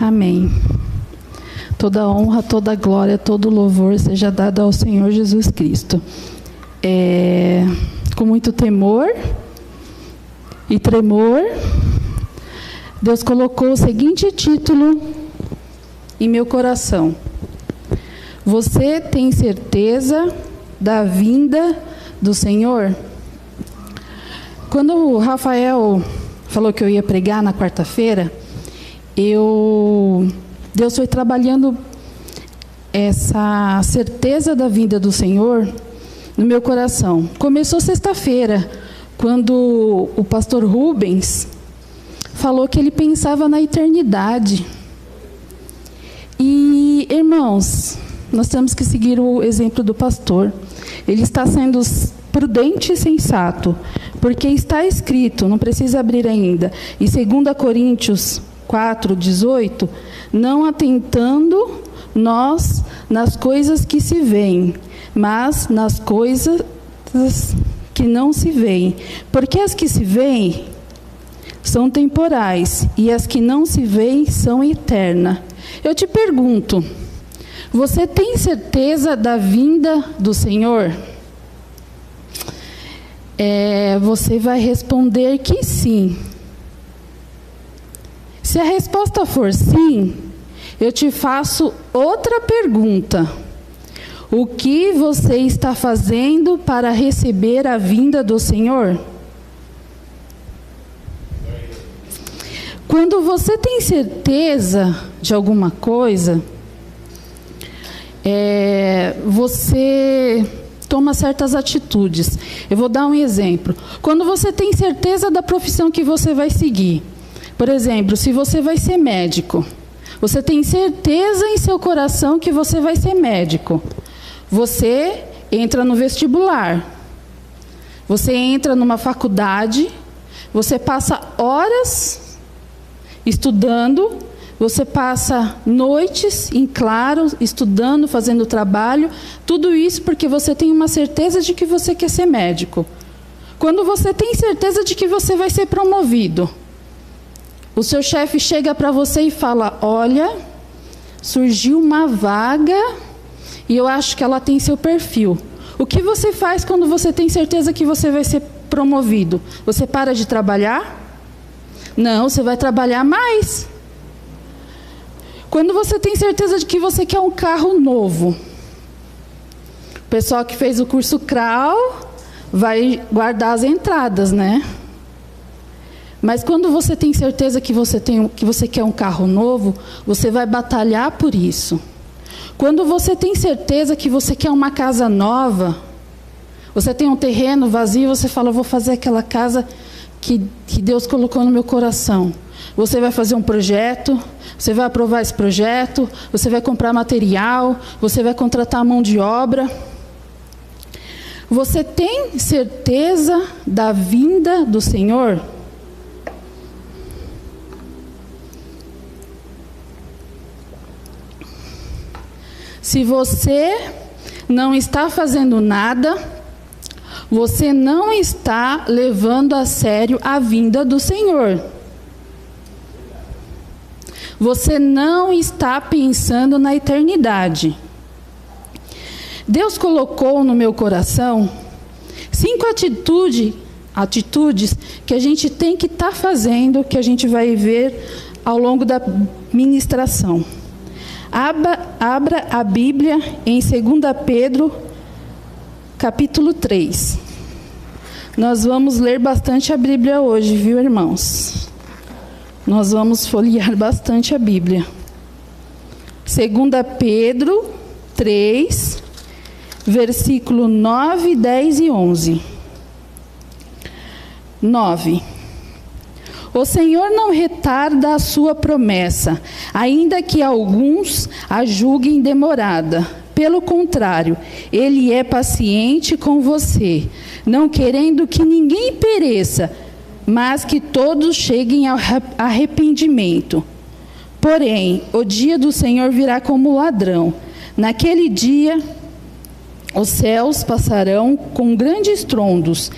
Amém. Toda honra, toda glória, todo louvor seja dado ao Senhor Jesus Cristo. É, com muito temor e tremor, Deus colocou o seguinte título em meu coração: Você tem certeza da vinda do Senhor? Quando o Rafael falou que eu ia pregar na quarta-feira, eu Deus foi trabalhando essa certeza da vinda do Senhor no meu coração. Começou sexta-feira, quando o pastor Rubens falou que ele pensava na eternidade. E, irmãos, nós temos que seguir o exemplo do pastor. Ele está sendo prudente e sensato, porque está escrito, não precisa abrir ainda, em 2 Coríntios 4, 18, não atentando nós nas coisas que se veem, mas nas coisas que não se veem. Porque as que se veem são temporais e as que não se veem são eternas. Eu te pergunto, você tem certeza da vinda do Senhor? É, você vai responder que sim. Se a resposta for sim, eu te faço outra pergunta. O que você está fazendo para receber a vinda do Senhor? Quando você tem certeza de alguma coisa, é, você toma certas atitudes. Eu vou dar um exemplo. Quando você tem certeza da profissão que você vai seguir, por exemplo, se você vai ser médico, você tem certeza em seu coração que você vai ser médico. Você entra no vestibular. Você entra numa faculdade, você passa horas estudando, você passa noites em claro, estudando, fazendo trabalho, tudo isso porque você tem uma certeza de que você quer ser médico. Quando você tem certeza de que você vai ser promovido, o seu chefe chega para você e fala: Olha, surgiu uma vaga e eu acho que ela tem seu perfil. O que você faz quando você tem certeza que você vai ser promovido? Você para de trabalhar? Não, você vai trabalhar mais. Quando você tem certeza de que você quer um carro novo, o pessoal que fez o curso CRAL vai guardar as entradas, né? Mas quando você tem certeza que você, tem, que você quer um carro novo, você vai batalhar por isso. Quando você tem certeza que você quer uma casa nova, você tem um terreno vazio, você fala, vou fazer aquela casa que, que Deus colocou no meu coração. Você vai fazer um projeto, você vai aprovar esse projeto, você vai comprar material, você vai contratar mão de obra. Você tem certeza da vinda do Senhor? Se você não está fazendo nada, você não está levando a sério a vinda do Senhor. Você não está pensando na eternidade. Deus colocou no meu coração cinco atitude, atitudes que a gente tem que estar tá fazendo, que a gente vai ver ao longo da ministração. Abra, abra a Bíblia em 2 Pedro, capítulo 3. Nós vamos ler bastante a Bíblia hoje, viu, irmãos? Nós vamos folhear bastante a Bíblia. 2 Pedro 3, versículo 9, 10 e 11. 9. O Senhor não retarda a sua promessa, ainda que alguns a julguem demorada. Pelo contrário, ele é paciente com você, não querendo que ninguém pereça, mas que todos cheguem ao arrependimento. Porém, o dia do Senhor virá como ladrão. Naquele dia, os céus passarão com grandes trondos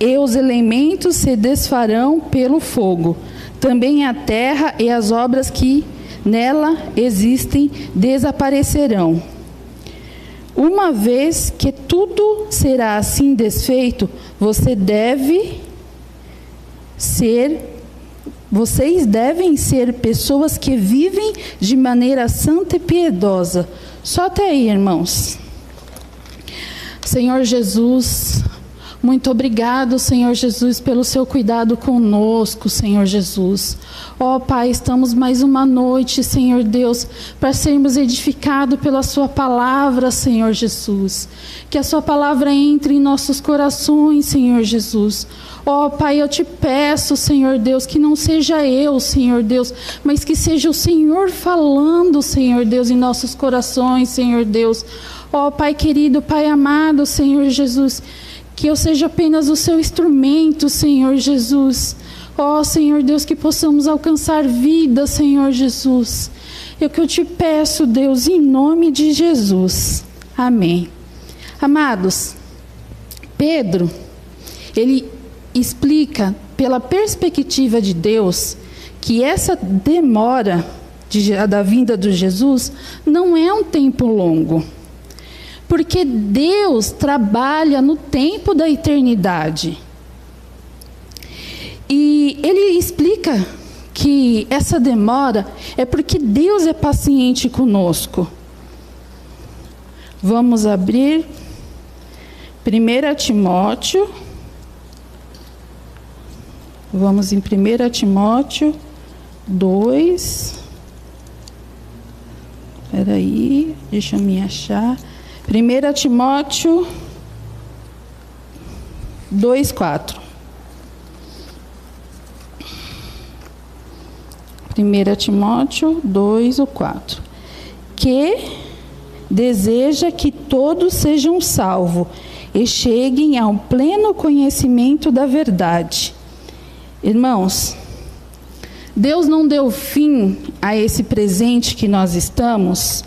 e os elementos se desfarão pelo fogo. Também a terra e as obras que nela existem desaparecerão. Uma vez que tudo será assim desfeito, você deve ser vocês devem ser pessoas que vivem de maneira santa e piedosa. Só até aí, irmãos. Senhor Jesus, muito obrigado, Senhor Jesus, pelo seu cuidado conosco, Senhor Jesus. Ó oh, Pai, estamos mais uma noite, Senhor Deus, para sermos edificados pela Sua palavra, Senhor Jesus. Que a Sua palavra entre em nossos corações, Senhor Jesus. Ó oh, Pai, eu te peço, Senhor Deus, que não seja eu, Senhor Deus, mas que seja o Senhor falando, Senhor Deus, em nossos corações, Senhor Deus. Ó oh, Pai querido, Pai amado, Senhor Jesus que eu seja apenas o seu instrumento, Senhor Jesus. Ó oh, Senhor Deus, que possamos alcançar vida, Senhor Jesus. É o que eu te peço, Deus, em nome de Jesus. Amém. Amados, Pedro, ele explica pela perspectiva de Deus que essa demora de, da vinda de Jesus não é um tempo longo porque Deus trabalha no tempo da eternidade. E ele explica que essa demora é porque Deus é paciente conosco. Vamos abrir 1 Timóteo. Vamos em 1 Timóteo 2. Espera aí, deixa eu me achar. 1 Timóteo 2, 4. 1 Timóteo 2, 4. Que deseja que todos sejam salvos e cheguem ao pleno conhecimento da verdade. Irmãos, Deus não deu fim a esse presente que nós estamos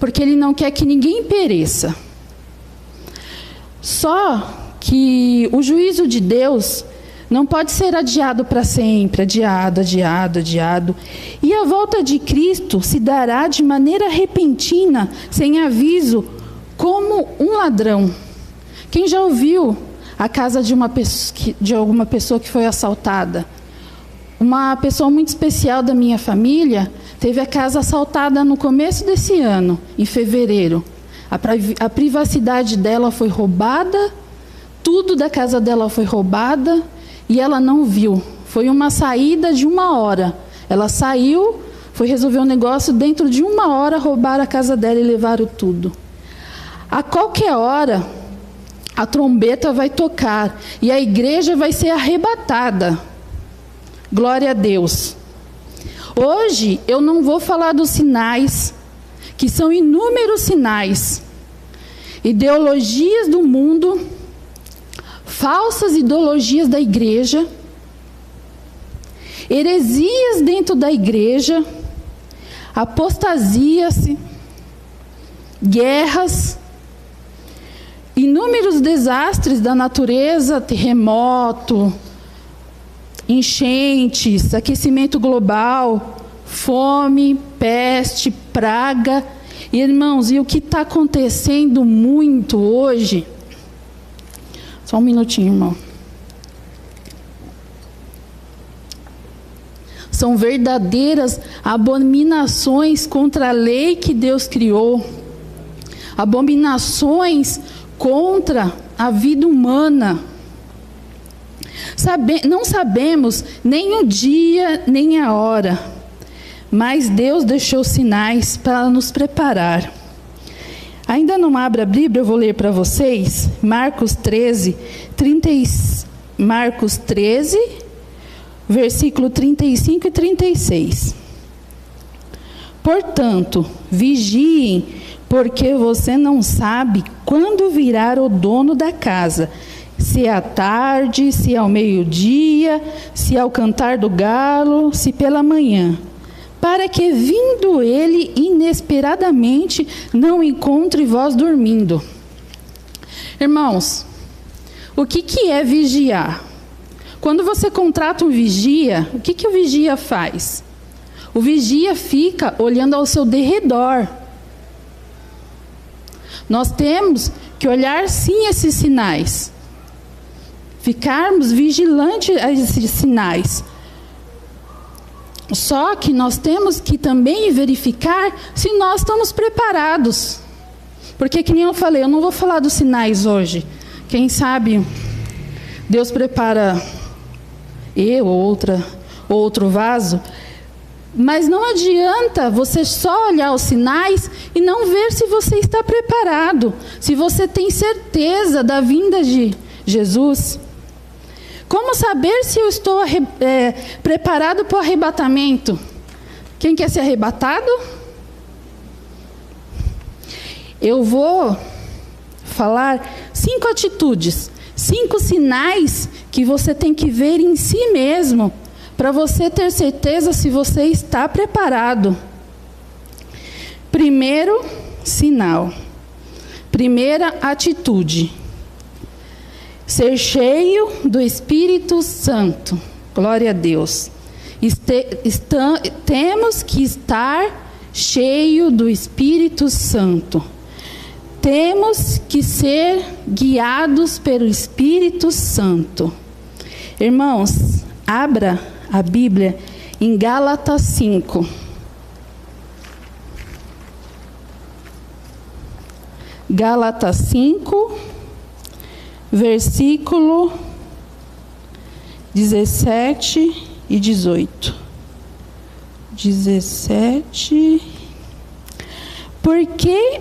porque ele não quer que ninguém pereça. Só que o juízo de Deus não pode ser adiado para sempre, adiado, adiado, adiado. E a volta de Cristo se dará de maneira repentina, sem aviso, como um ladrão. Quem já ouviu a casa de, uma pessoa, de alguma pessoa que foi assaltada? Uma pessoa muito especial da minha família Teve a casa assaltada no começo desse ano, em fevereiro. A, privacidade dela foi roubada, tudo da casa dela foi roubada e ela não viu. Foi uma saída de uma hora. Ela saiu, foi resolver um negócio, dentro de uma hora roubaram a casa dela e levaram tudo. A qualquer hora, a trombeta vai tocar e a igreja vai ser arrebatada. Glória a Deus. Hoje eu não vou falar dos sinais, que são inúmeros sinais, ideologias do mundo, falsas ideologias da igreja, heresias dentro da igreja, apostasias, guerras, inúmeros desastres da natureza, terremoto, enchentes, aquecimento global, fome, peste, praga. Irmãos, e o que está acontecendo muito hoje? Só um minutinho, irmão. São verdadeiras abominações contra a lei que Deus criou, abominações contra a vida humana. Sabe, não sabemos nem o dia nem a hora, mas Deus deixou sinais para nos preparar. Ainda não abra a Bíblia, eu vou ler para vocês Marcos 13, 30, Marcos 13, versículo 35 e 36. Portanto, vigiem, porque você não sabe quando virá o dono da casa se é à tarde, se é ao meio-dia, se é ao cantar do galo, se pela manhã, para que, vindo ele inesperadamente, não encontre vós dormindo. Irmãos, o que, que é vigiar? Quando você contrata um vigia, o que, que o vigia faz? O vigia fica olhando ao seu derredor. Nós temos que olhar sim esses sinais. Ficarmos vigilantes a esses sinais. Só que nós temos que também verificar se nós estamos preparados. Porque, que nem eu falei, eu não vou falar dos sinais hoje. Quem sabe Deus prepara eu, outra, outro vaso. Mas não adianta você só olhar os sinais e não ver se você está preparado, se você tem certeza da vinda de Jesus. Como saber se eu estou é, preparado para o arrebatamento? Quem quer ser arrebatado? Eu vou falar cinco atitudes, cinco sinais que você tem que ver em si mesmo, para você ter certeza se você está preparado. Primeiro sinal, primeira atitude ser cheio do Espírito Santo. Glória a Deus. Este, temos que estar cheio do Espírito Santo. Temos que ser guiados pelo Espírito Santo. Irmãos, abra a Bíblia em Gálatas 5. Gálatas 5 versículo 17 e 18. 17. Porque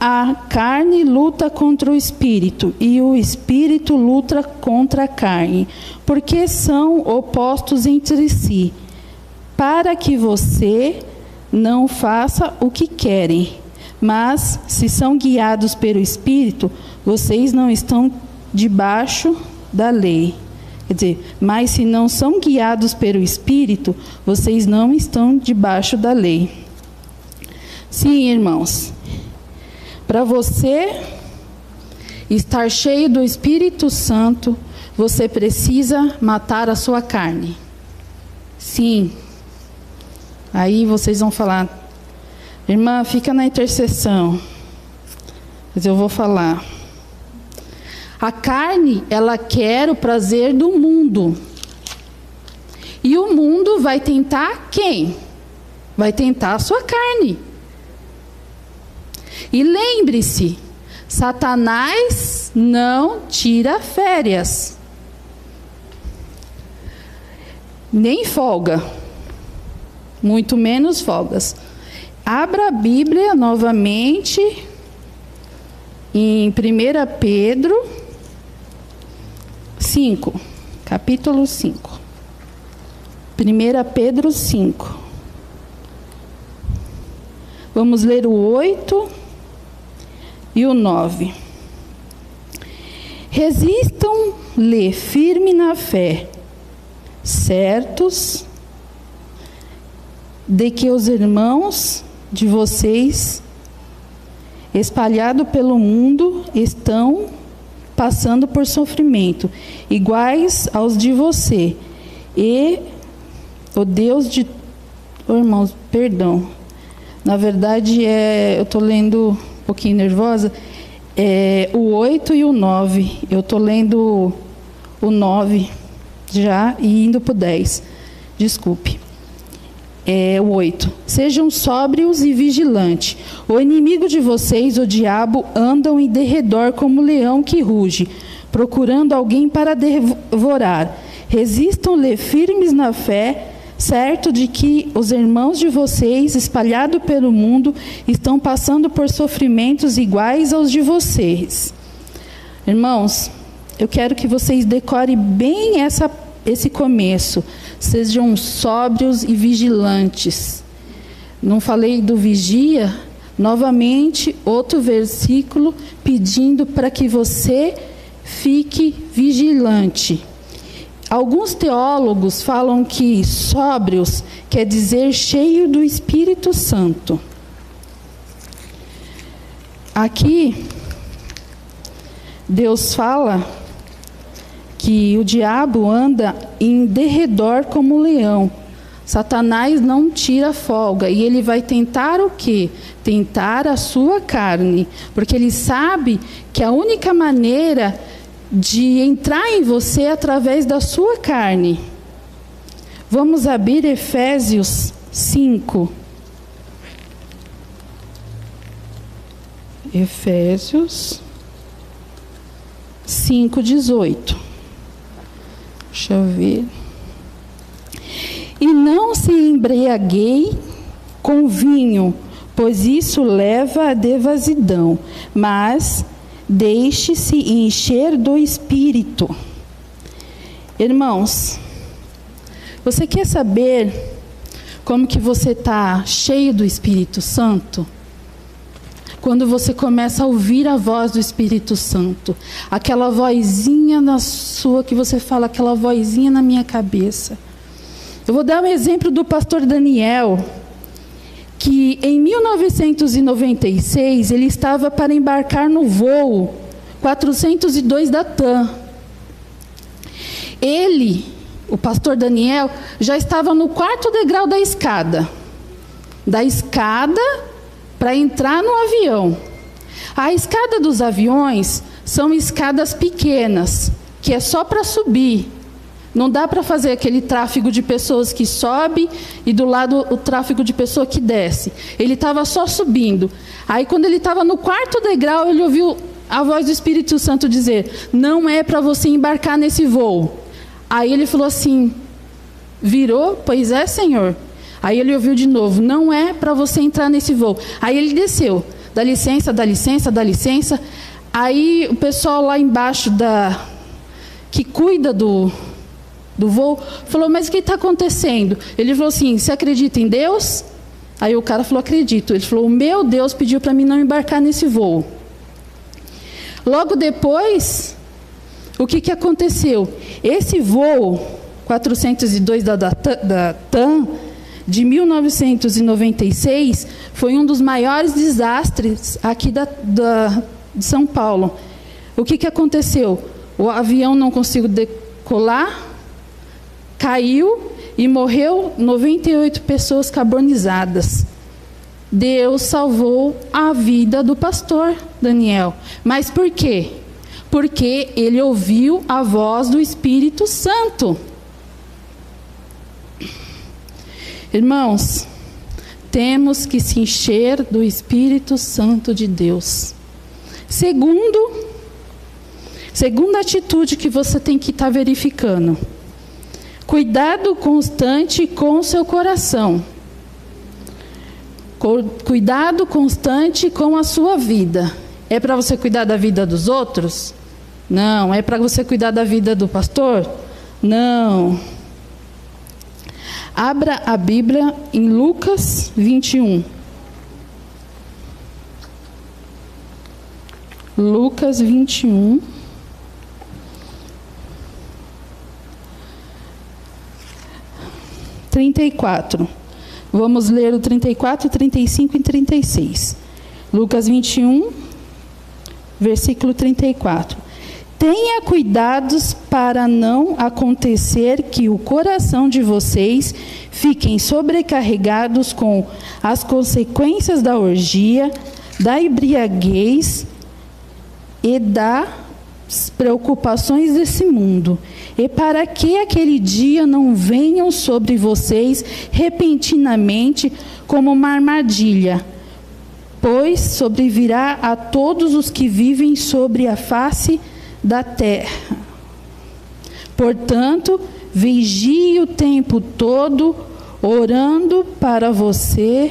a carne luta contra o espírito e o espírito luta contra a carne, porque são opostos entre si, para que você não faça o que querem. Mas, se são guiados pelo espírito, vocês não estão debaixo da lei. Quer dizer, mas se não são guiados pelo Espírito, vocês não estão debaixo da lei. Sim, irmãos, para você estar cheio do Espírito Santo, você precisa matar a sua carne. Sim. Aí vocês vão falar, irmã, fica na intercessão. Mas eu vou falar. A carne, ela quer o prazer do mundo. E o mundo vai tentar quem? Vai tentar a sua carne. E lembre-se, Satanás não tira férias. Nem folga. Muito menos folgas. Abra a Bíblia novamente em 1 Pedro 5, capítulo 5. 1 Pedro 5. Vamos ler o 8 e o 9. Resistam-lhe firme na fé, certos de que os irmãos de vocês, espalhados pelo mundo, estão passando por sofrimento, iguais aos de você. E o Deus de. Oh, irmãos, perdão. Na verdade, é, eu estou lendo um pouquinho nervosa. É, o 8 e o 9. Eu estou lendo o 9 já e indo para o 10. Desculpe é, o 8. Sejam sóbrios e vigilantes. O inimigo de vocês, o diabo, andam em derredor como leão que ruge, procurando alguém para devorar. Resistam-lhe firmes na fé, certo de que os irmãos de vocês, espalhados pelo mundo, estão passando por sofrimentos iguais aos de vocês. Irmãos, eu quero que vocês decorem bem essa, esse começo. Sejam sóbrios e vigilantes. Não falei do vigia? Novamente, outro versículo pedindo para que você fique vigilante. Alguns teólogos falam que sóbrios quer dizer cheio do Espírito Santo. Aqui, Deus fala que o diabo anda em derredor como um leão. Satanás não tira folga e ele vai tentar o quê? Tentar a sua carne, porque ele sabe que a única maneira de entrar em você é através da sua carne. Vamos abrir Efésios 5. Efésios 5, 18. Deixa eu ver. E não se embriaguei com vinho, pois isso leva à devassidão, mas deixe-se encher do Espírito. Irmãos, você quer saber como que você está cheio do Espírito Santo? Quando você começa a ouvir a voz do Espírito Santo, aquela vozinha na sua que você fala, aquela vozinha na minha cabeça. Eu vou dar um exemplo do pastor Daniel, que em 1996 ele estava para embarcar no voo 402 da TAM. Ele, o pastor Daniel, já estava no quarto degrau da escada. Da escada para entrar no avião. A escada dos aviões são escadas pequenas, que é só para subir. Não dá para fazer aquele tráfego de pessoas que sobe e do lado o tráfego de pessoa que desce. Ele estava só subindo. Aí quando ele estava no quarto degrau, ele ouviu a voz do Espírito Santo dizer: "Não é para você embarcar nesse voo". Aí ele falou assim: "Virou? Pois é, Senhor". Aí ele ouviu de novo: "Não é para você entrar nesse voo". Aí ele desceu: "Dá licença, dá licença, dá licença". Aí o pessoal lá embaixo da que cuida do do voo, falou: Mas o que está acontecendo? Ele falou assim: Você acredita em Deus? Aí o cara falou: Acredito. Ele falou: meu Deus pediu para mim não embarcar nesse voo. Logo depois, o que, que aconteceu? Esse voo 402 da, da, da TAM, de 1996, foi um dos maiores desastres aqui da, da, de São Paulo. O que, que aconteceu? O avião não conseguiu decolar, caiu e morreu 98 pessoas carbonizadas. Deus salvou a vida do pastor Daniel. Mas por quê? Porque ele ouviu a voz do Espírito Santo. Irmãos, temos que se encher do Espírito Santo de Deus. Segundo, segunda atitude que você tem que estar tá verificando Cuidado constante com o seu coração. Cuidado constante com a sua vida. É para você cuidar da vida dos outros? Não. É para você cuidar da vida do pastor? Não. Abra a Bíblia em Lucas 21. Lucas 21. 34. Vamos ler o 34, 35 e 36. Lucas 21, versículo 34. Tenha cuidados para não acontecer que o coração de vocês fiquem sobrecarregados com as consequências da orgia, da embriaguez e das preocupações desse mundo. E para que aquele dia não venham sobre vocês repentinamente como uma armadilha, pois sobrevirá a todos os que vivem sobre a face da terra. Portanto, vigie o tempo todo, orando para você,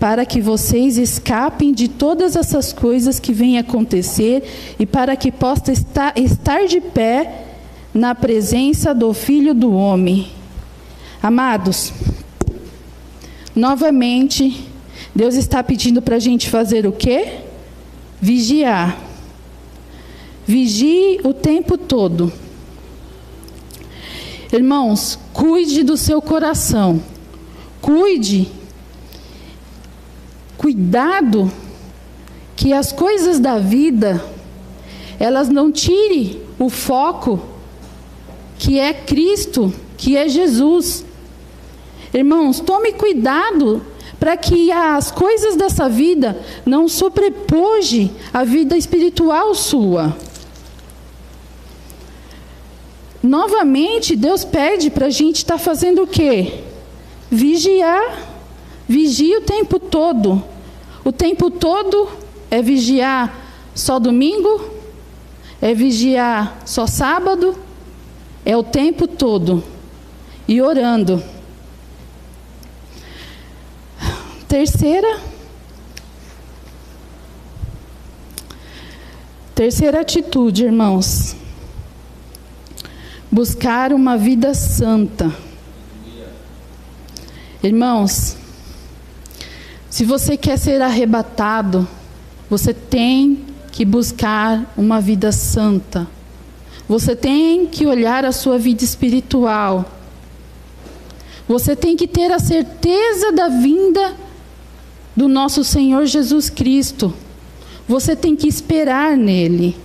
para que vocês escapem de todas essas coisas que vêm acontecer e para que possa estar, estar de pé na presença do Filho do Homem. Amados, novamente, Deus está pedindo para a gente fazer o quê? Vigiar. Vigie o tempo todo. Irmãos, cuide do seu coração. Cuide. Cuidado que as coisas da vida elas não tirem o foco que é Cristo, que é Jesus. Irmãos, tome cuidado para que as coisas dessa vida não sobrepoje a vida espiritual sua. Novamente, Deus pede para a gente estar tá fazendo o quê? Vigiar. Vigie o tempo todo. O tempo todo é vigiar só domingo? É vigiar só sábado? É o tempo todo. E orando. Terceira. Terceira atitude, irmãos. Buscar uma vida santa. Irmãos, se você quer ser arrebatado, você tem que buscar uma vida santa. Você tem que olhar a sua vida espiritual. Você tem que ter a certeza da vinda do nosso Senhor Jesus Cristo. Você tem que esperar nele.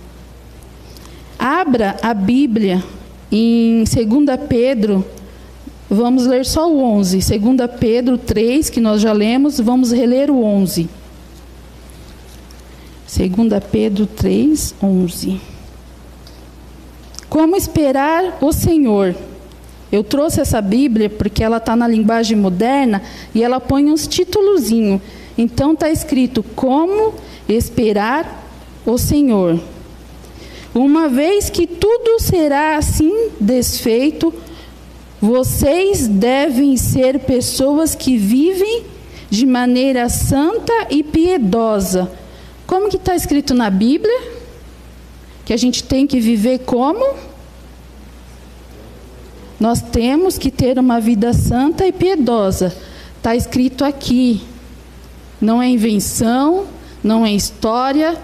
Abra a Bíblia em 2 Pedro, vamos ler só o 11. 2 Pedro 3, que nós já lemos, vamos reler o 11. 2 Pedro 3, 11. Como esperar o Senhor? Eu trouxe essa Bíblia porque ela está na linguagem moderna e ela põe uns títulozinhos. Então está escrito: Como esperar o Senhor. Uma vez que tudo será assim desfeito, vocês devem ser pessoas que vivem de maneira santa e piedosa. Como que está escrito na Bíblia? Que a gente tem que viver como? Nós temos que ter uma vida santa e piedosa. Está escrito aqui. Não é invenção, não é história.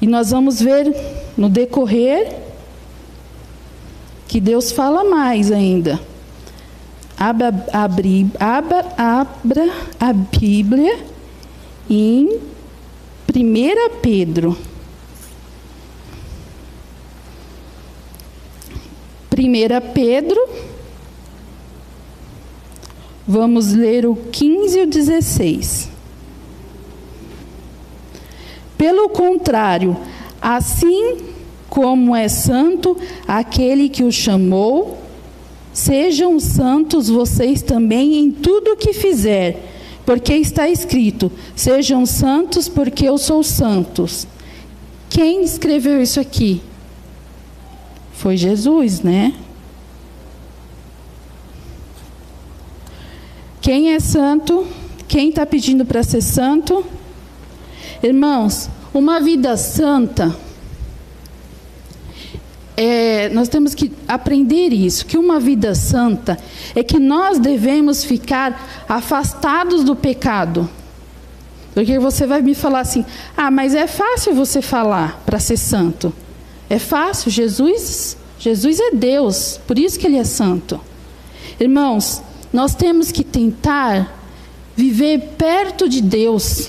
E nós vamos ver no decorrer que Deus fala mais ainda. Abra, abri, abra, abra a Bíblia em 1 Pedro. 1 Pedro, vamos ler o 15 e o 16. Pelo contrário, assim como é santo aquele que o chamou, sejam santos vocês também em tudo o que fizer, porque está escrito: sejam santos, porque eu sou santos. Quem escreveu isso aqui? Foi Jesus, né? Quem é santo? Quem está pedindo para ser santo? Irmãos, uma vida santa, é, nós temos que aprender isso, que uma vida santa é que nós devemos ficar afastados do pecado. Porque você vai me falar assim: ah, mas é fácil você falar para ser santo. É fácil, Jesus, Jesus é Deus, por isso que ele é santo. Irmãos, nós temos que tentar viver perto de Deus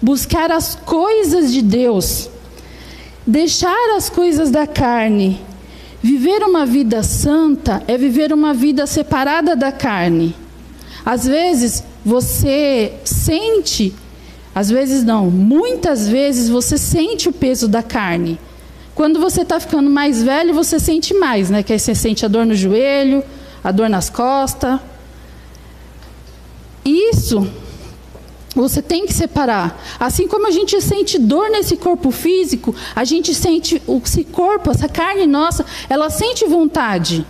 buscar as coisas de Deus, deixar as coisas da carne. Viver uma vida santa é viver uma vida separada da carne. Às vezes você sente, às vezes não, muitas vezes você sente o peso da carne. Quando você está ficando mais velho, você sente mais, né? Que aí você sente a dor no joelho, a dor nas costas. Isso você tem que separar. Assim como a gente sente dor nesse corpo físico, a gente sente esse corpo, essa carne nossa, ela sente vontade.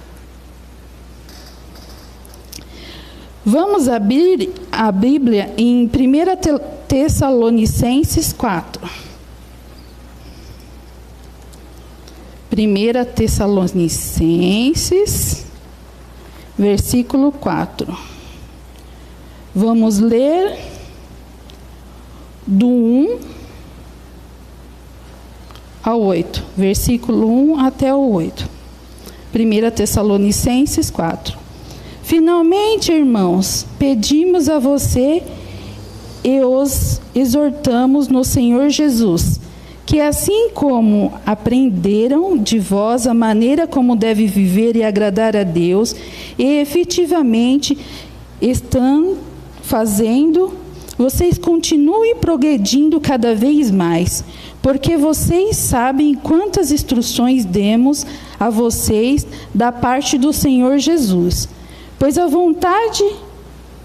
Vamos abrir a Bíblia em 1 Tessalonicenses 4. 1 Tessalonicenses, versículo 4. Vamos ler do 1 ao 8, versículo 1 até o 8. 1 Tessalonicenses 4. Finalmente, irmãos, pedimos a você e os exortamos no Senhor Jesus, que assim como aprenderam de vós a maneira como deve viver e agradar a Deus, e efetivamente estão fazendo, vocês continuem progredindo cada vez mais, porque vocês sabem quantas instruções demos a vocês da parte do Senhor Jesus. Pois a vontade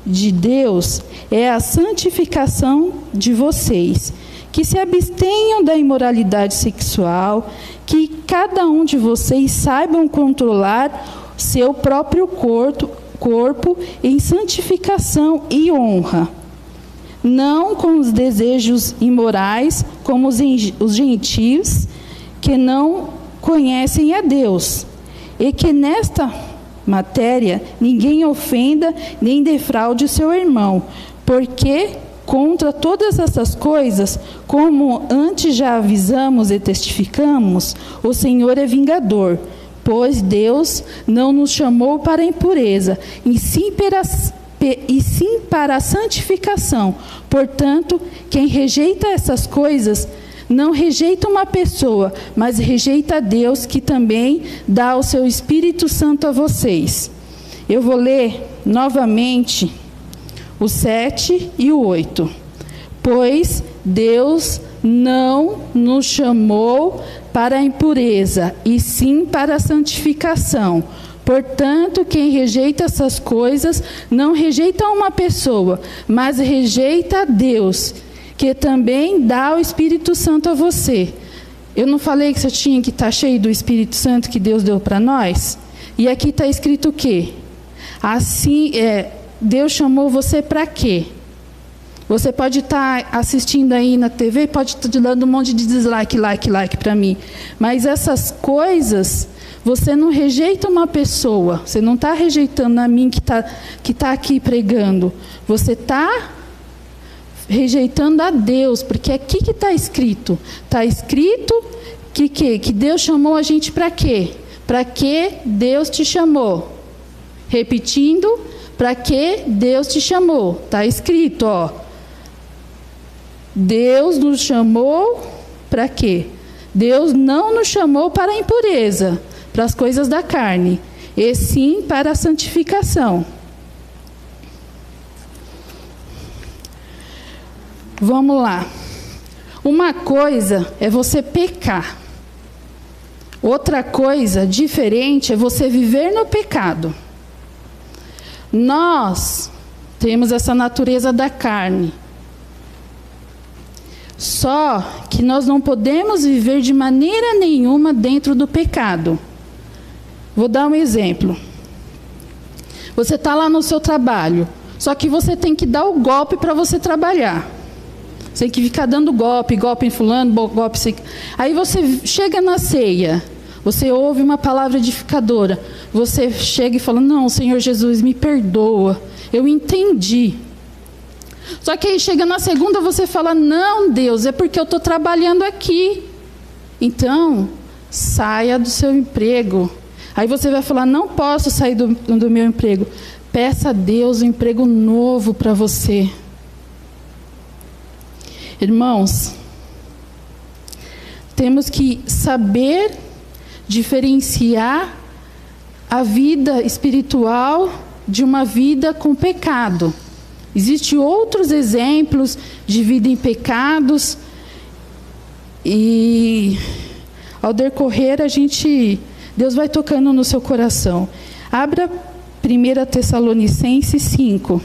de Deus é a santificação de vocês, que se abstenham da imoralidade sexual, que cada um de vocês saibam controlar seu próprio corpo, corpo em santificação e honra, não com os desejos imorais, como os gentios que não conhecem a Deus, e que nesta matéria ninguém ofenda nem defraude seu irmão, porque contra todas essas coisas, como antes já avisamos e testificamos, o Senhor é vingador, pois Deus não nos chamou para impureza, e sim e sim para a santificação. Portanto, quem rejeita essas coisas, não rejeita uma pessoa, mas rejeita Deus que também dá o seu Espírito Santo a vocês. Eu vou ler novamente o 7 e o 8. Pois Deus não nos chamou para a impureza, e sim para a santificação. Portanto, quem rejeita essas coisas não rejeita uma pessoa, mas rejeita Deus que também dá o Espírito Santo a você. Eu não falei que você tinha que estar tá cheio do Espírito Santo que Deus deu para nós? E aqui está escrito o quê? Assim, é, Deus chamou você para quê? Você pode estar tá assistindo aí na TV, pode estar tá dando um monte de dislike, like, like para mim. Mas essas coisas, você não rejeita uma pessoa. Você não está rejeitando a mim que está que tá aqui pregando. Você está rejeitando a Deus, porque aqui que está escrito. Está escrito que, que, que Deus chamou a gente para quê? Para que Deus te chamou? Repetindo, para que Deus te chamou? Está escrito, ó. Deus nos chamou para quê? Deus não nos chamou para a impureza, para as coisas da carne, e sim para a santificação. Vamos lá. Uma coisa é você pecar. Outra coisa diferente é você viver no pecado. Nós temos essa natureza da carne. Só que nós não podemos viver de maneira nenhuma dentro do pecado. Vou dar um exemplo. Você está lá no seu trabalho, só que você tem que dar o golpe para você trabalhar. Você tem que ficar dando golpe, golpe em fulano, golpe... Aí você chega na ceia, você ouve uma palavra edificadora, você chega e fala, não, Senhor Jesus, me perdoa, eu entendi. Só que aí chega na segunda, você fala, não, Deus, é porque eu estou trabalhando aqui. Então, saia do seu emprego. Aí você vai falar, não posso sair do, do meu emprego. Peça a Deus um emprego novo para você. Irmãos, temos que saber diferenciar a vida espiritual de uma vida com pecado. Existem outros exemplos de vida em pecados e ao decorrer a gente Deus vai tocando no seu coração. Abra 1 Tessalonicenses 5.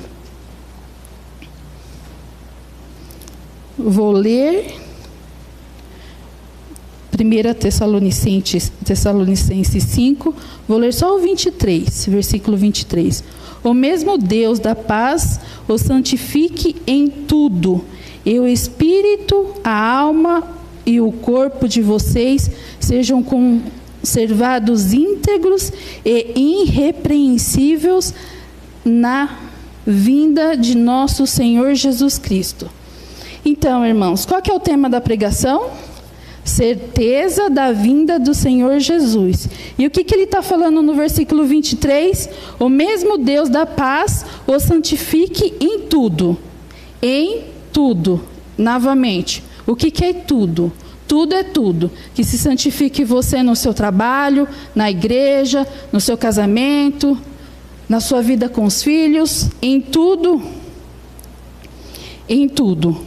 Vou ler 1 Tessalonicenses, Tessalonicenses 5, vou ler só o 23, versículo 23. O mesmo Deus da paz o santifique em tudo, e o espírito, a alma e o corpo de vocês sejam conservados íntegros e irrepreensíveis na vinda de nosso Senhor Jesus Cristo. Então, irmãos, qual é o tema da pregação? Certeza da vinda do Senhor Jesus. E o que, que ele está falando no versículo 23? O mesmo Deus da paz o santifique em tudo. Em tudo. Novamente. O que, que é tudo? Tudo é tudo. Que se santifique você no seu trabalho, na igreja, no seu casamento, na sua vida com os filhos, em tudo, em tudo.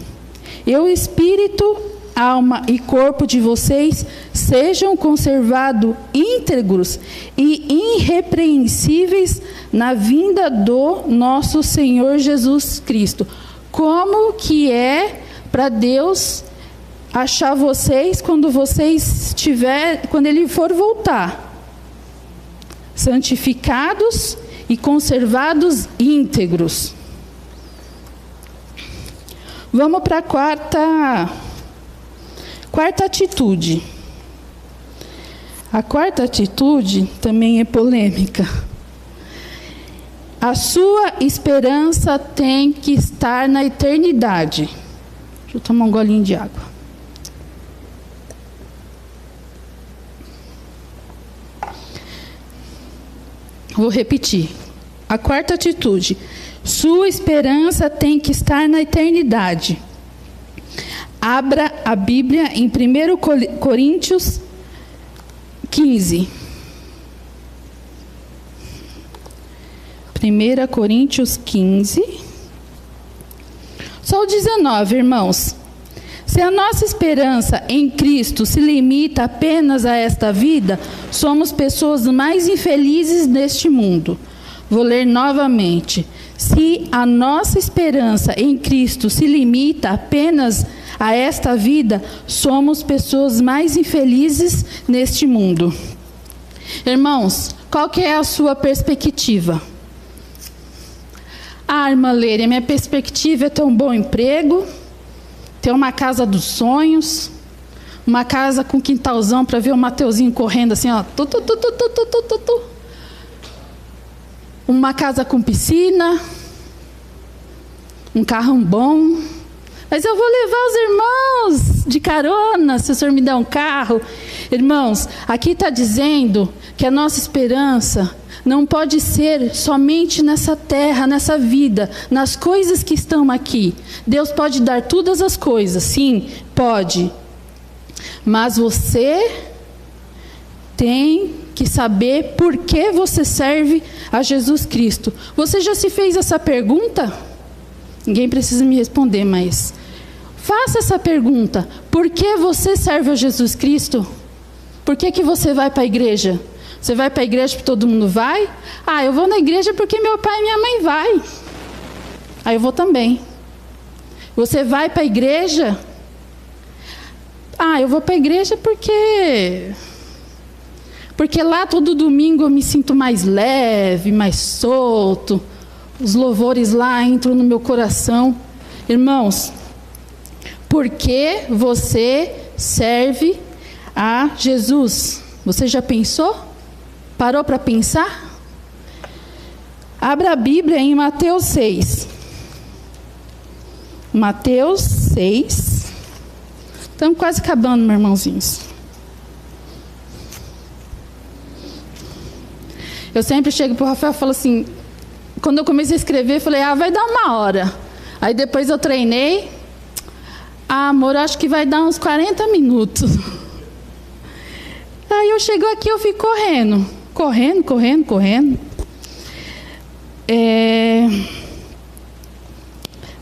E o espírito, alma e corpo de vocês sejam conservados íntegros e irrepreensíveis na vinda do nosso Senhor Jesus Cristo. Como que é para Deus achar vocês quando vocês tiver, quando ele for voltar? Santificados e conservados íntegros. Vamos para a quarta quarta atitude. A quarta atitude também é polêmica. A sua esperança tem que estar na eternidade. Deixa eu tomar um golinho de água. Vou repetir. A quarta atitude. Sua esperança tem que estar na eternidade. Abra a Bíblia em 1 Coríntios 15. 1 Coríntios 15. Só o 19, irmãos. Se a nossa esperança em Cristo se limita apenas a esta vida, somos pessoas mais infelizes neste mundo. Vou ler novamente. Se a nossa esperança em Cristo se limita apenas a esta vida, somos pessoas mais infelizes neste mundo. Irmãos, qual que é a sua perspectiva? Ah, irmã Leire, minha perspectiva é ter um bom emprego, ter uma casa dos sonhos, uma casa com quintalzão para ver o Mateuzinho correndo assim, ó, tu, tu, tu, uma casa com piscina, um carro bom. Mas eu vou levar os irmãos de carona, se o senhor me der um carro. Irmãos, aqui está dizendo que a nossa esperança não pode ser somente nessa terra, nessa vida, nas coisas que estão aqui. Deus pode dar todas as coisas, sim, pode. Mas você tem que saber por que você serve a Jesus Cristo. Você já se fez essa pergunta? Ninguém precisa me responder, mas Faça essa pergunta: por que você serve a Jesus Cristo? Por que, que você vai para a igreja? Você vai para a igreja porque todo mundo vai? Ah, eu vou na igreja porque meu pai e minha mãe vai. Aí eu vou também. Você vai para a igreja? Ah, eu vou para a igreja porque porque lá todo domingo eu me sinto mais leve, mais solto. Os louvores lá entram no meu coração. Irmãos, porque você serve a Jesus. Você já pensou? Parou para pensar? Abra a Bíblia em Mateus 6. Mateus 6. Estamos quase acabando, meus irmãozinhos. Eu sempre chego para o Rafael e falo assim: quando eu comecei a escrever, eu falei, ah, vai dar uma hora. Aí depois eu treinei, ah, amor, acho que vai dar uns 40 minutos. Aí eu chego aqui, eu fico correndo. Correndo, correndo, correndo. É...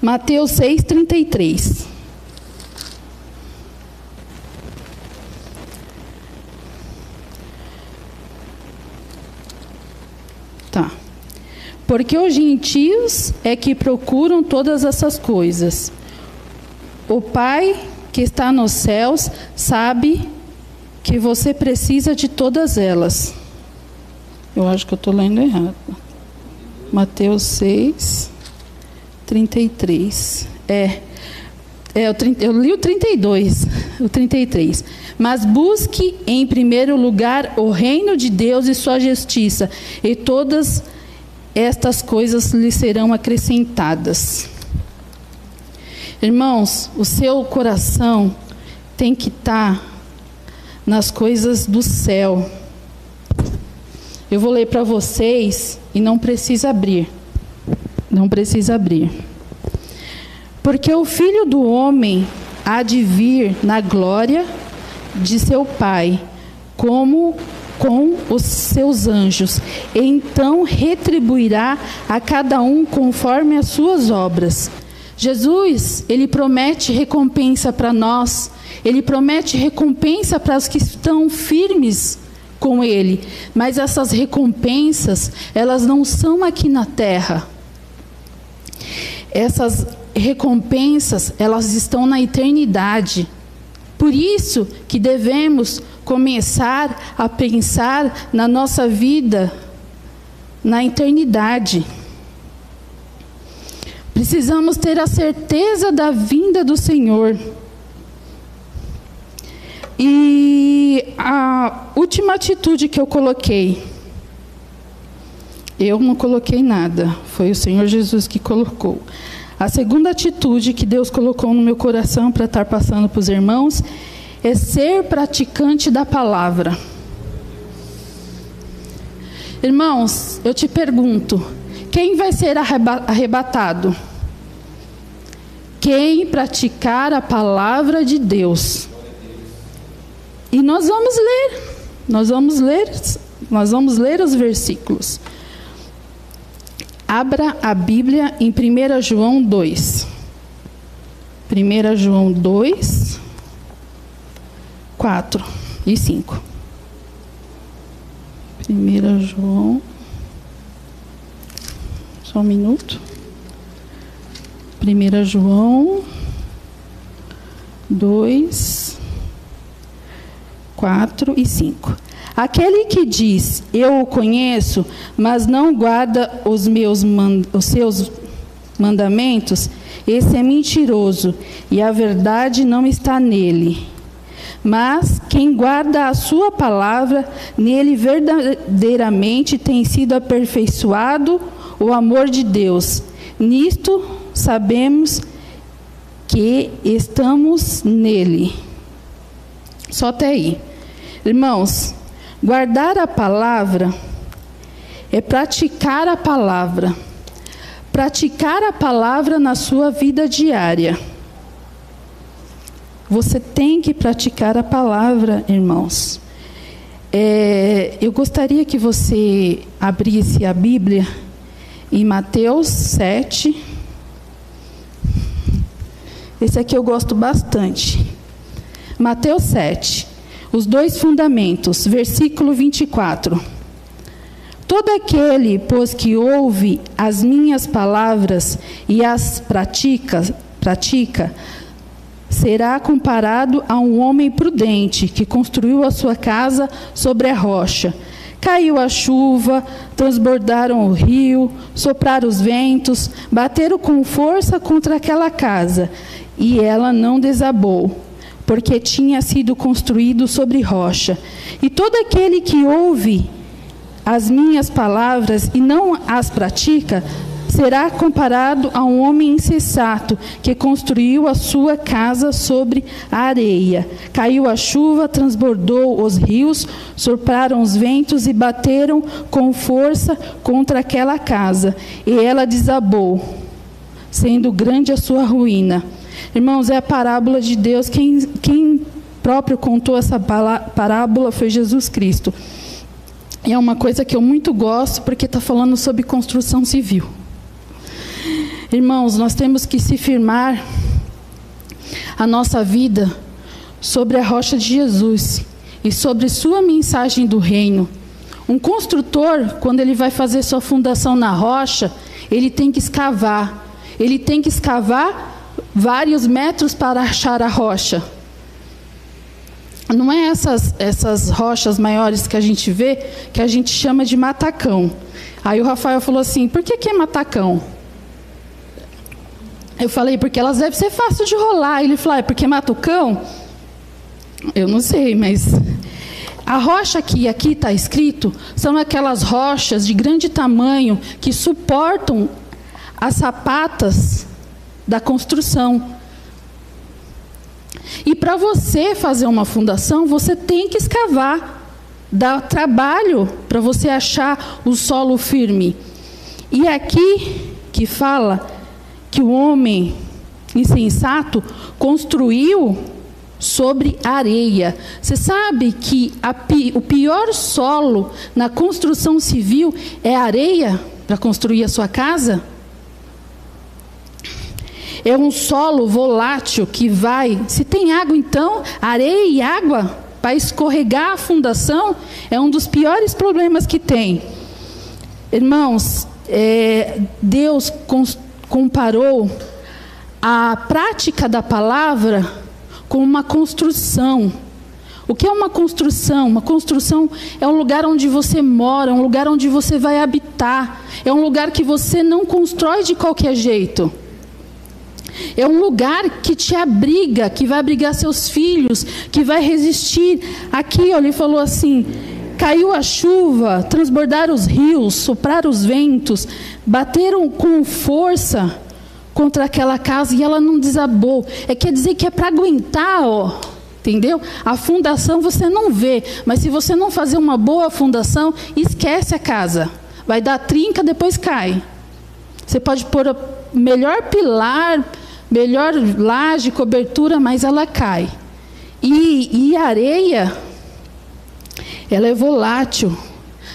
Mateus 6, 33. Tá. Porque os gentios é que procuram todas essas coisas o Pai que está nos céus sabe que você precisa de todas elas. Eu acho que eu estou lendo errado. Mateus 6, 33. É. é eu, eu li o 32, o 33. Mas busque em primeiro lugar o reino de Deus e sua justiça, e todas estas coisas lhe serão acrescentadas. Irmãos, o seu coração tem que estar tá nas coisas do céu. Eu vou ler para vocês e não precisa abrir. Não precisa abrir. Porque o filho do homem há de vir na glória de seu Pai, como com os seus anjos, e então retribuirá a cada um conforme as suas obras. Jesus, ele promete recompensa para nós, ele promete recompensa para os que estão firmes com ele, mas essas recompensas, elas não são aqui na terra. Essas recompensas, elas estão na eternidade. Por isso que devemos começar a pensar na nossa vida na eternidade. Precisamos ter a certeza da vinda do Senhor. E a última atitude que eu coloquei, eu não coloquei nada, foi o Senhor Jesus que colocou. A segunda atitude que Deus colocou no meu coração para estar passando para os irmãos é ser praticante da palavra. Irmãos, eu te pergunto: quem vai ser arrebatado? Quem praticar a palavra de Deus. E nós vamos ler, nós vamos ler, nós vamos ler os versículos. Abra a Bíblia em 1 João 2. 1 João 2, 4 e 5. 1 João. Só um minuto. 1 João 2, 4 e 5. Aquele que diz, eu o conheço, mas não guarda os, meus os seus mandamentos, esse é mentiroso e a verdade não está nele. Mas quem guarda a sua palavra, nele verdadeiramente tem sido aperfeiçoado o amor de Deus. Nisto sabemos que estamos nele. Só até aí. Irmãos, guardar a palavra é praticar a palavra. Praticar a palavra na sua vida diária. Você tem que praticar a palavra, irmãos. É, eu gostaria que você abrisse a Bíblia em Mateus 7. Esse aqui eu gosto bastante. Mateus 7. Os dois fundamentos, versículo 24. Todo aquele, pois, que ouve as minhas palavras e as pratica, pratica será comparado a um homem prudente que construiu a sua casa sobre a rocha. Caiu a chuva, transbordaram o rio, sopraram os ventos, bateram com força contra aquela casa, e ela não desabou, porque tinha sido construído sobre rocha. E todo aquele que ouve as minhas palavras e não as pratica, será comparado a um homem insensato que construiu a sua casa sobre a areia. Caiu a chuva, transbordou os rios, sopraram os ventos e bateram com força contra aquela casa, e ela desabou, sendo grande a sua ruína. Irmãos, é a parábola de Deus. Quem, quem próprio contou essa parábola foi Jesus Cristo. E é uma coisa que eu muito gosto, porque está falando sobre construção civil. Irmãos, nós temos que se firmar a nossa vida sobre a rocha de Jesus e sobre sua mensagem do reino. Um construtor, quando ele vai fazer sua fundação na rocha, ele tem que escavar. Ele tem que escavar vários metros para achar a rocha. Não é essas, essas rochas maiores que a gente vê, que a gente chama de matacão. Aí o Rafael falou assim: por que, que é matacão? Eu falei, porque elas devem ser fáceis de rolar. Ele falou, é porque mata o cão? Eu não sei, mas a rocha que aqui está escrito são aquelas rochas de grande tamanho que suportam as sapatas da construção. E para você fazer uma fundação, você tem que escavar. Dá trabalho para você achar o solo firme. E aqui que fala que o homem insensato construiu sobre areia. Você sabe que pi, o pior solo na construção civil é areia para construir a sua casa? É um solo volátil que vai. Se tem água, então, areia e água para escorregar a fundação é um dos piores problemas que tem. Irmãos, é, Deus comparou a prática da palavra com uma construção. O que é uma construção? Uma construção é um lugar onde você mora, um lugar onde você vai habitar. É um lugar que você não constrói de qualquer jeito. É um lugar que te abriga, que vai abrigar seus filhos, que vai resistir. Aqui, ó, ele falou assim: caiu a chuva, transbordaram os rios, sopraram os ventos, bateram com força contra aquela casa e ela não desabou. É quer dizer que é para aguentar, ó. Entendeu? A fundação você não vê, mas se você não fazer uma boa fundação, esquece a casa. Vai dar trinca, depois cai. Você pode pôr o melhor pilar, melhor laje, cobertura, mas ela cai. E, e areia, ela é volátil.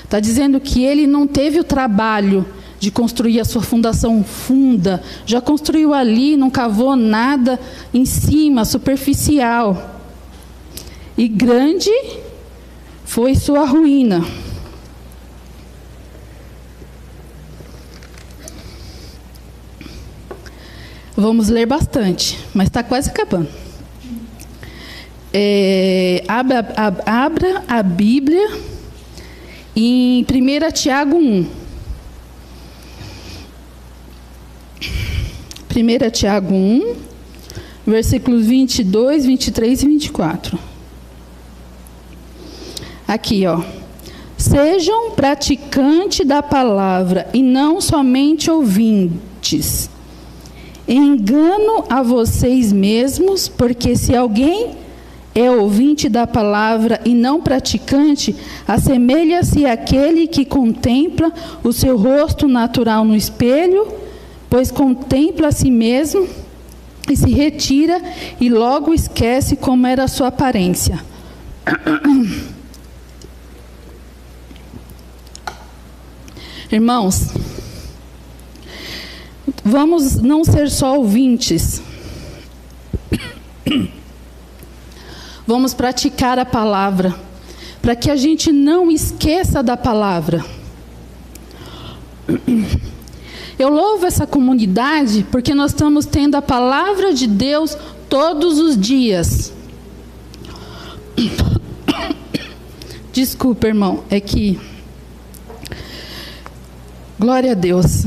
Está dizendo que ele não teve o trabalho de construir a sua fundação funda, já construiu ali, não cavou nada em cima, superficial. E grande foi sua ruína. Vamos ler bastante, mas está quase acabando. É, abra, abra a Bíblia em 1 Tiago 1. 1 Tiago 1, versículos 22, 23 e 24. Aqui, ó. Sejam praticantes da palavra e não somente ouvintes. Engano a vocês mesmos, porque se alguém é ouvinte da palavra e não praticante, assemelha-se àquele que contempla o seu rosto natural no espelho pois contempla a si mesmo e se retira e logo esquece como era a sua aparência. Irmãos, vamos não ser só ouvintes. Vamos praticar a palavra, para que a gente não esqueça da palavra. Eu louvo essa comunidade porque nós estamos tendo a palavra de Deus todos os dias. Desculpa, irmão, é que. Glória a Deus.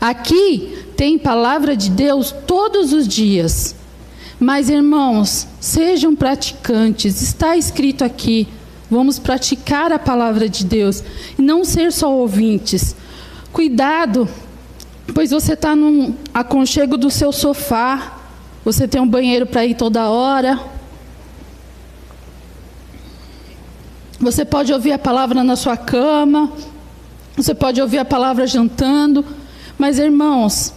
Aqui tem palavra de Deus todos os dias. Mas, irmãos, sejam praticantes. Está escrito aqui. Vamos praticar a palavra de Deus e não ser só ouvintes. Cuidado, pois você está no aconchego do seu sofá, você tem um banheiro para ir toda hora. Você pode ouvir a palavra na sua cama, você pode ouvir a palavra jantando, mas irmãos,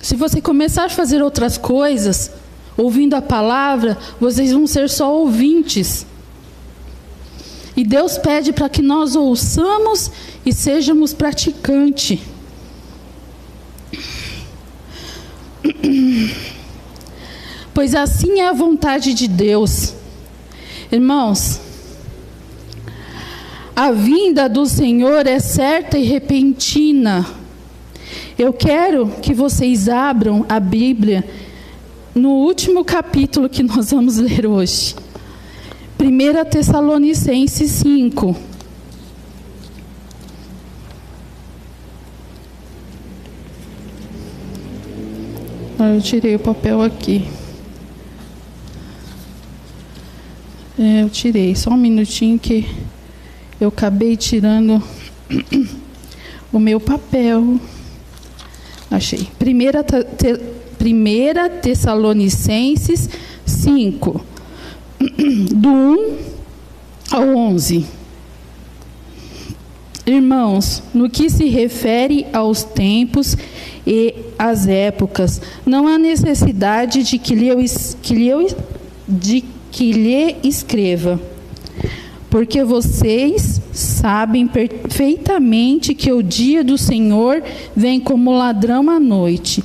se você começar a fazer outras coisas, ouvindo a palavra, vocês vão ser só ouvintes. E Deus pede para que nós ouçamos e sejamos praticantes. Pois assim é a vontade de Deus. Irmãos, a vinda do Senhor é certa e repentina. Eu quero que vocês abram a Bíblia no último capítulo que nós vamos ler hoje. 1 Tessalonicenses 5. Ah, eu tirei o papel aqui. É, eu tirei, só um minutinho que eu acabei tirando o meu papel. Achei. Primeira, te, primeira Tessalonicenses 5 do 1 ao 11. Irmãos, no que se refere aos tempos e às épocas, não há necessidade de que lhe, que lhe, de que lhe escreva, porque vocês sabem perfeitamente que o dia do Senhor vem como ladrão à noite.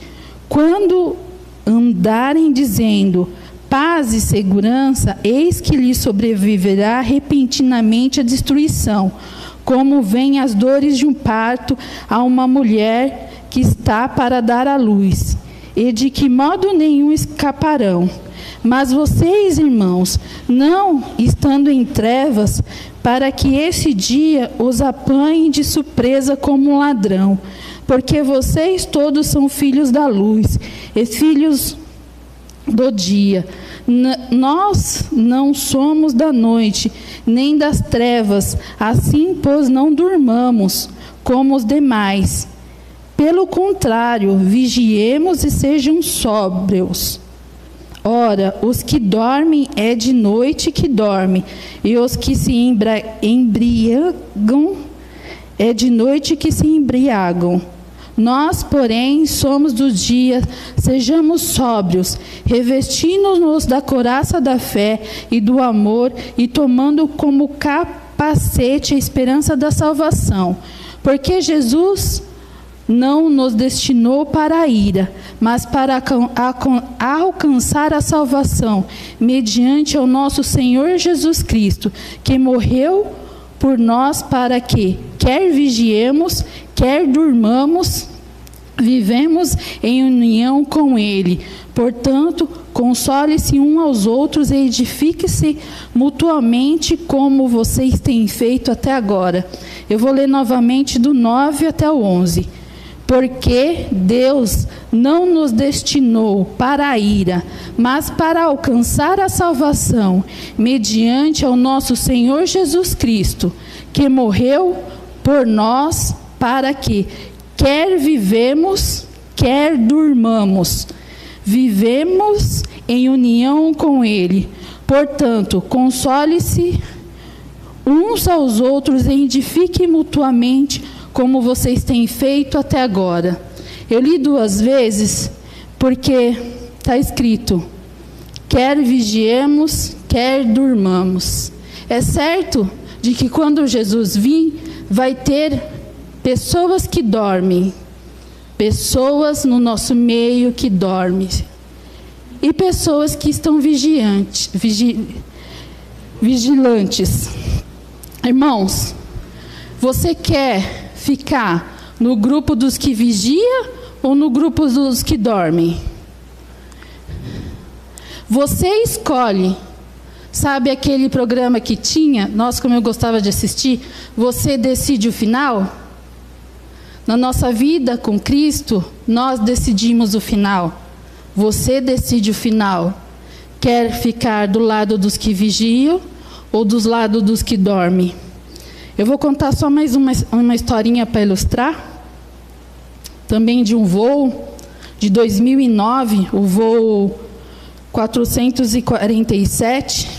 Quando andarem dizendo paz e segurança, eis que lhe sobreviverá repentinamente a destruição como vêm as dores de um parto a uma mulher que está para dar à luz, e de que modo nenhum escaparão. Mas vocês, irmãos, não estando em trevas, para que esse dia os apanhe de surpresa como um ladrão, porque vocês todos são filhos da luz e filhos do dia. N nós não somos da noite, nem das trevas, assim, pois não durmamos como os demais. Pelo contrário, vigiemos e sejam sóbrios. Ora, os que dormem é de noite que dormem, e os que se embriagam é de noite que se embriagam. Nós, porém, somos do dia, sejamos sóbrios, revestindo-nos da coraça da fé e do amor e tomando como capacete a esperança da salvação. Porque Jesus não nos destinou para a ira, mas para alcançar a salvação, mediante o nosso Senhor Jesus Cristo, que morreu por nós para que, quer vigiemos, quer durmamos, vivemos em união com Ele. Portanto, console-se um aos outros e edifique-se mutuamente como vocês têm feito até agora. Eu vou ler novamente do 9 até o 11. Porque Deus não nos destinou para a ira, mas para alcançar a salvação, mediante ao nosso Senhor Jesus Cristo, que morreu por nós para que, quer vivemos, quer durmamos, vivemos em união com Ele. Portanto, console-se uns aos outros e edifiquem mutuamente, como vocês têm feito até agora. Eu li duas vezes, porque está escrito: quer vigiemos, quer durmamos. É certo de que quando Jesus vir, vai ter pessoas que dormem, pessoas no nosso meio que dormem, e pessoas que estão vigiantes, vigi, vigilantes. Irmãos, você quer ficar no grupo dos que vigia ou no grupo dos que dormem? Você escolhe Sabe aquele programa que tinha, nós como eu gostava de assistir, você decide o final? Na nossa vida com Cristo, nós decidimos o final. Você decide o final. Quer ficar do lado dos que vigiam ou dos lados dos que dormem? Eu vou contar só mais uma, uma historinha para ilustrar. Também de um voo de 2009, o voo 447,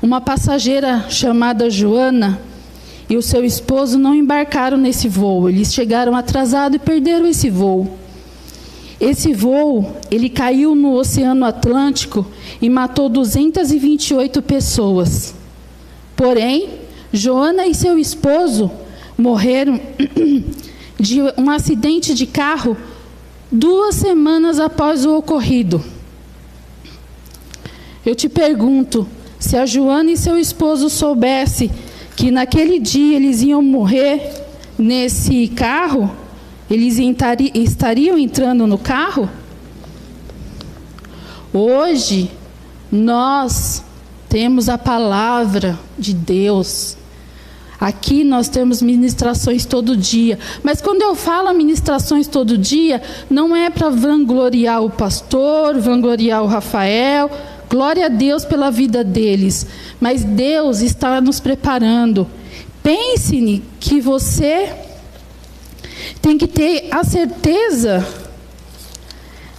uma passageira chamada Joana e o seu esposo não embarcaram nesse voo. Eles chegaram atrasados e perderam esse voo. Esse voo, ele caiu no Oceano Atlântico e matou 228 pessoas. Porém, Joana e seu esposo morreram de um acidente de carro duas semanas após o ocorrido. Eu te pergunto, se a Joana e seu esposo soubessem que naquele dia eles iam morrer nesse carro, eles estariam entrando no carro? Hoje, nós temos a palavra de Deus. Aqui nós temos ministrações todo dia. Mas quando eu falo ministrações todo dia, não é para vangloriar o pastor, vangloriar o Rafael, Glória a Deus pela vida deles. Mas Deus está nos preparando. Pense que você tem que ter a certeza,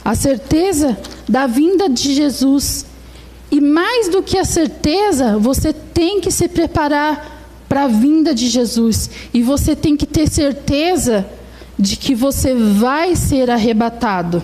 a certeza da vinda de Jesus. E mais do que a certeza, você tem que se preparar para a vinda de Jesus. E você tem que ter certeza de que você vai ser arrebatado.